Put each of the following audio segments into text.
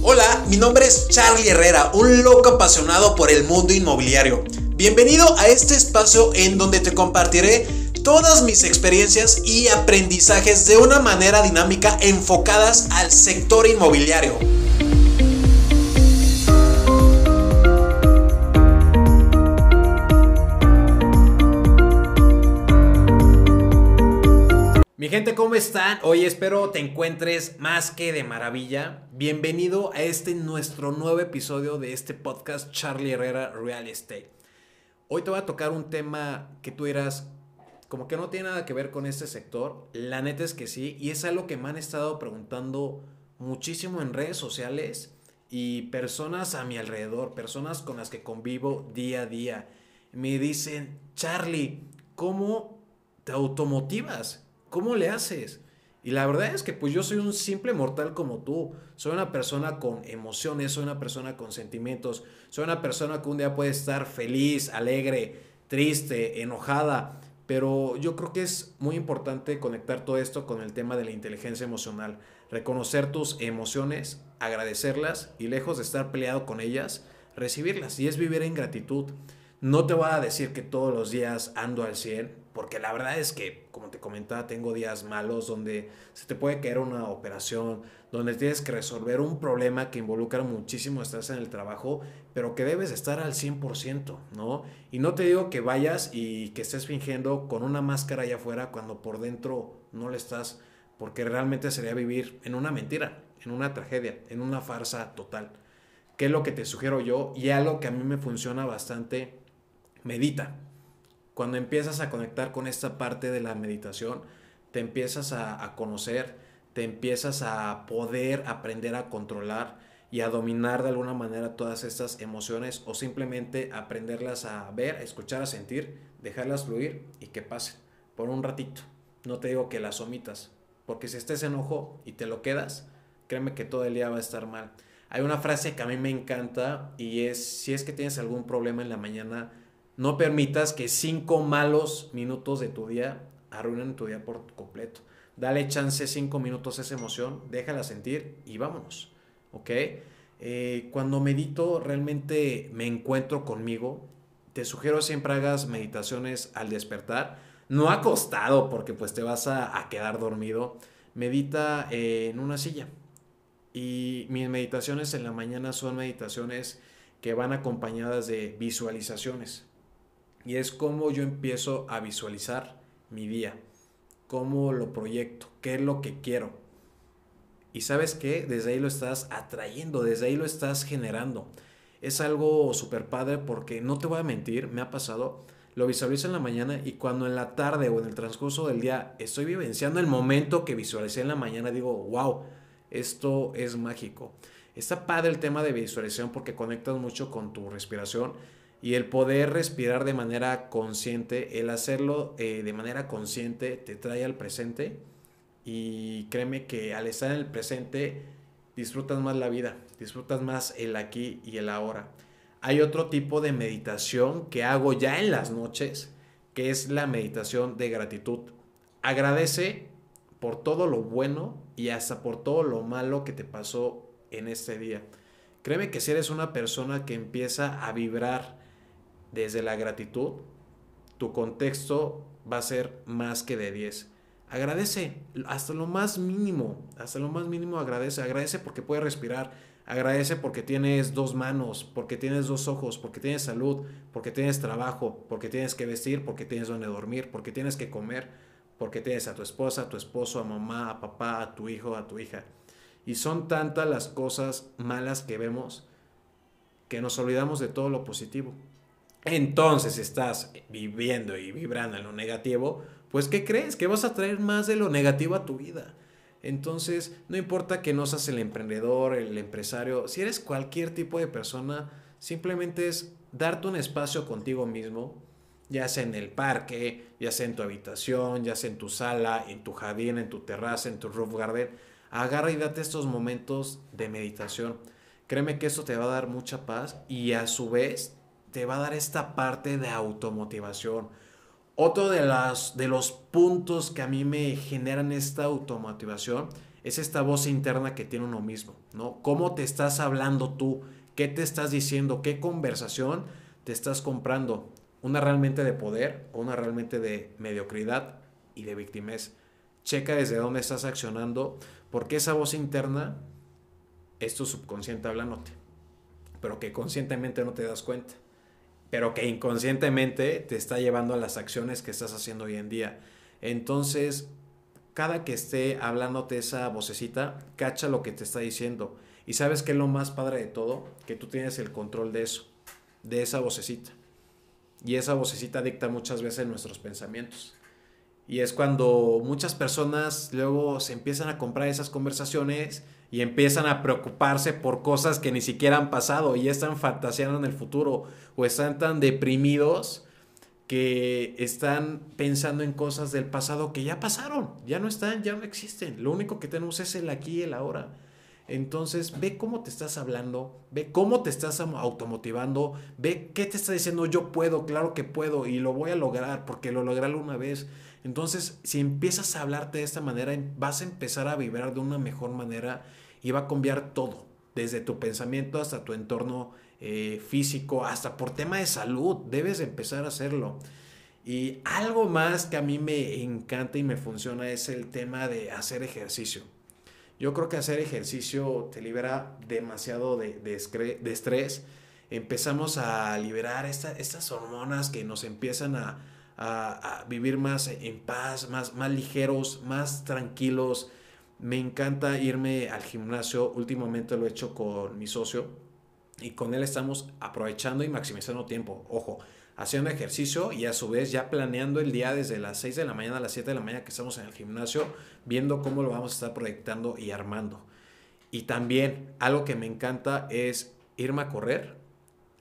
Hola, mi nombre es Charlie Herrera, un loco apasionado por el mundo inmobiliario. Bienvenido a este espacio en donde te compartiré todas mis experiencias y aprendizajes de una manera dinámica enfocadas al sector inmobiliario. Gente, ¿cómo están? Hoy espero te encuentres más que de maravilla. Bienvenido a este nuestro nuevo episodio de este podcast Charlie Herrera Real Estate. Hoy te voy a tocar un tema que tú dirás, como que no tiene nada que ver con este sector. La neta es que sí, y es algo que me han estado preguntando muchísimo en redes sociales y personas a mi alrededor, personas con las que convivo día a día. Me dicen, Charlie, ¿cómo te automotivas? ¿Cómo le haces? Y la verdad es que pues yo soy un simple mortal como tú. Soy una persona con emociones, soy una persona con sentimientos, soy una persona que un día puede estar feliz, alegre, triste, enojada. Pero yo creo que es muy importante conectar todo esto con el tema de la inteligencia emocional. Reconocer tus emociones, agradecerlas y lejos de estar peleado con ellas, recibirlas. Y es vivir en gratitud. No te voy a decir que todos los días ando al 100, porque la verdad es que, como te comentaba, tengo días malos donde se te puede caer una operación, donde tienes que resolver un problema que involucra muchísimo estrés en el trabajo, pero que debes estar al 100%, ¿no? Y no te digo que vayas y que estés fingiendo con una máscara allá afuera cuando por dentro no le estás, porque realmente sería vivir en una mentira, en una tragedia, en una farsa total. ¿Qué es lo que te sugiero yo? Y algo que a mí me funciona bastante medita. Cuando empiezas a conectar con esta parte de la meditación, te empiezas a, conocer, te empiezas a poder aprender a controlar y a dominar de alguna manera todas estas emociones o simplemente aprenderlas a ver, a escuchar, a sentir, dejarlas fluir y que pasen por un ratito. No te digo que las omitas, porque si estés enojo y te lo quedas, créeme que todo el día va a estar mal. Hay una frase que a mí me encanta y es, si es que tienes algún problema en la mañana, no permitas que cinco malos minutos de tu día arruinen tu día por completo. Dale chance cinco minutos a esa emoción, déjala sentir y vámonos. ¿Ok? Eh, cuando medito realmente me encuentro conmigo. Te sugiero siempre hagas meditaciones al despertar. No acostado porque pues te vas a, quedar dormido. Medita eh, en una silla. Y mis meditaciones en la mañana son meditaciones que van acompañadas de visualizaciones. Y es cómo yo empiezo a visualizar mi día, cómo lo proyecto, qué es lo que quiero. Y sabes qué, desde ahí lo estás atrayendo, desde ahí lo estás generando. Es algo súper padre porque no te voy a mentir, me ha pasado, lo visualizo en la mañana y cuando en la tarde o en el transcurso del día estoy vivenciando el momento que visualicé en la mañana, digo, wow, esto es mágico. Está padre el tema de visualización porque conectas mucho con tu respiración y el poder respirar de manera consciente, el hacerlo eh, de manera consciente te trae al presente y créeme que al estar en el presente disfrutas más la vida, disfrutas más el aquí y el ahora. Hay otro tipo de meditación que hago ya en las noches, que es la meditación de gratitud. Agradece por todo lo bueno y hasta por todo lo malo que te pasó en este día. Créeme que si eres una persona que empieza a vibrar desde la gratitud, tu contexto va a ser más que de 10. Agradece hasta lo más mínimo, hasta lo más mínimo agradece, agradece porque puedes respirar, agradece porque tienes dos manos, porque tienes dos ojos, porque tienes salud, porque tienes trabajo, porque tienes que vestir, porque tienes donde dormir, porque tienes que comer, porque tienes a tu esposa, a tu esposo, a mamá, a papá, a tu hijo, a tu hija. Y son tantas las cosas malas que vemos que nos olvidamos de todo lo positivo entonces estás viviendo y vibrando en lo negativo, pues ¿qué crees? Que vas a traer más de lo negativo a tu vida. Entonces, no importa que no seas el emprendedor, el empresario, si eres cualquier tipo de persona, simplemente es darte un espacio contigo mismo, ya sea en el parque, ya sea en tu habitación, ya sea en tu sala, en tu jardín, en tu terraza, en tu roof garden. Agarra y date estos momentos de meditación. Créeme que eso te va a dar mucha paz y a su vez te va a dar esta parte de automotivación. Otro de, las, de los puntos que a mí me generan esta automotivación es esta voz interna que tiene uno mismo, ¿no? ¿Cómo te estás hablando tú? ¿Qué te estás diciendo? ¿Qué conversación te estás comprando? ¿Una realmente de poder o una realmente de mediocridad y de victimez? Checa desde dónde estás accionando, porque esa voz interna es tu subconsciente hablándote, pero que conscientemente no te das cuenta, pero que inconscientemente te está llevando a las acciones que estás haciendo hoy en día. Entonces, cada que esté hablándote esa vocecita, cacha lo que te está diciendo. Y sabes que es lo más padre de todo, que tú tienes el control de eso, de esa vocecita. Y esa vocecita dicta muchas veces nuestros pensamientos. Y es cuando muchas personas luego se empiezan a comprar esas conversaciones y empiezan a preocuparse por cosas que ni siquiera han pasado y están fantaseando en el futuro o están tan deprimidos que están pensando en cosas del pasado que ya pasaron, ya no están, ya no existen. Lo único que tenemos es el aquí y el ahora. Entonces, ve cómo te estás hablando, ve cómo te estás automotivando, ve qué te está diciendo yo puedo, claro que puedo y lo voy a lograr porque lo logré una vez. Entonces, si empiezas a hablarte de esta manera, vas a empezar a vibrar de una mejor manera y va a cambiar todo, desde tu pensamiento hasta tu entorno eh, físico, hasta por tema de salud, debes empezar a hacerlo. Y algo más que a mí me encanta y me funciona es el tema de hacer ejercicio. Yo creo que hacer ejercicio te libera demasiado de, de, estrés. Empezamos a liberar estas hormonas que nos empiezan a, a, vivir más en paz, más, más ligeros, más tranquilos. Me encanta irme al gimnasio. Últimamente lo he hecho con mi socio y con él estamos aprovechando y maximizando tiempo. Ojo, haciendo ejercicio y a su vez ya planeando el día desde las 6 de la mañana a las 7 de la mañana que estamos en el gimnasio, viendo cómo lo vamos a estar proyectando y armando. Y también algo que me encanta es irme a correr.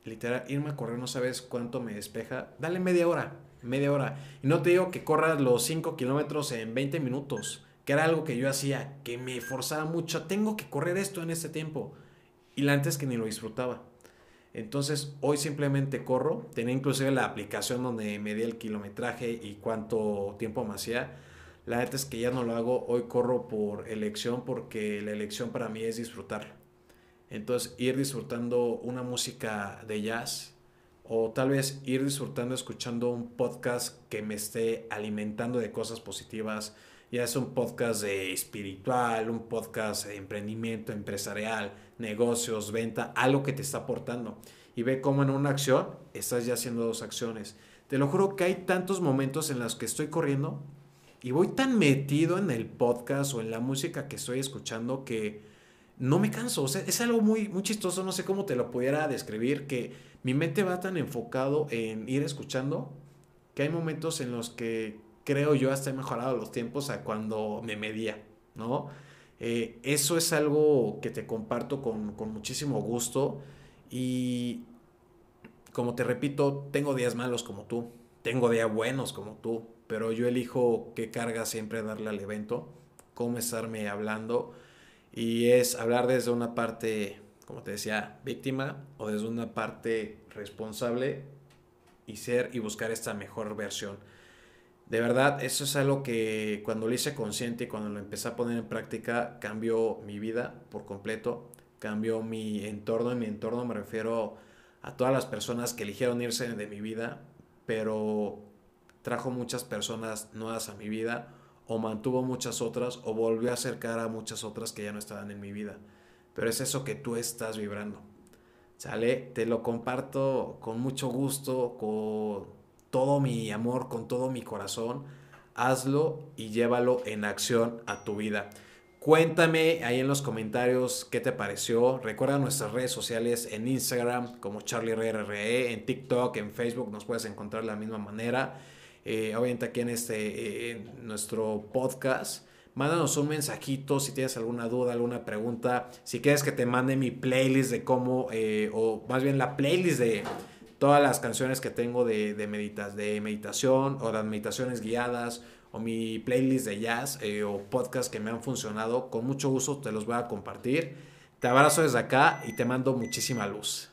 Literal, irme a correr no sabes cuánto me despeja. Dale media hora, media hora. Y no te digo que corras los 5 kilómetros en 20 minutos, que era algo que yo hacía, que me forzaba mucho. Tengo que correr esto en este tiempo. Y la antes que ni lo disfrutaba. Entonces hoy simplemente corro. Tenía inclusive la aplicación donde medía el kilometraje y cuánto tiempo me hacía. La neta es que ya no lo hago. Hoy corro por elección porque la elección para mí es disfrutar. Entonces ir disfrutando una música de jazz o tal vez ir disfrutando escuchando un podcast que me esté alimentando de cosas positivas, ya es un podcast de espiritual, un podcast de emprendimiento empresarial, negocios, venta, algo que te está aportando. Y ve cómo en una acción estás ya haciendo dos acciones. Te lo juro que hay tantos momentos en los que estoy corriendo y voy tan metido en el podcast o en la música que estoy escuchando que no me canso. O sea, es algo muy, muy chistoso, no sé cómo te lo pudiera describir, que mi mente va tan enfocado en ir escuchando que hay momentos en los que creo yo hasta he mejorado los tiempos a cuando me medía, ¿no? Eh, eso es algo que te comparto con, con muchísimo gusto y como te repito, tengo días malos como tú, tengo días buenos como tú, pero yo elijo qué carga siempre darle al evento, cómo estarme hablando y es hablar desde una parte, como te decía, víctima o desde una parte responsable y ser y buscar esta mejor versión. De verdad, eso es algo que cuando lo hice consciente y cuando lo empecé a poner en práctica, cambió mi vida por completo, cambió mi entorno. En mi entorno me refiero a todas las personas que eligieron irse de mi vida, pero trajo muchas personas nuevas a mi vida, o mantuvo muchas otras, o volvió a acercar a muchas otras que ya no estaban en mi vida. Pero es eso que tú estás vibrando. ¿Sale? Te lo comparto con mucho gusto, con todo mi amor, con todo mi corazón, hazlo y llévalo en acción a tu vida. Cuéntame ahí en los comentarios qué te pareció. Recuerda nuestras redes sociales en Instagram como CharlieRRE, en TikTok, en Facebook nos puedes encontrar de la misma manera. Eh, obviamente aquí en este en nuestro podcast. Mándanos un mensajito si tienes alguna duda, alguna pregunta. Si quieres que te mande mi playlist de cómo, eh, o más bien la playlist de todas las canciones que tengo de, de meditación o las meditaciones guiadas o mi playlist de jazz eh, o podcast que me han funcionado, con mucho gusto te los voy a compartir. Te abrazo desde acá y te mando muchísima luz.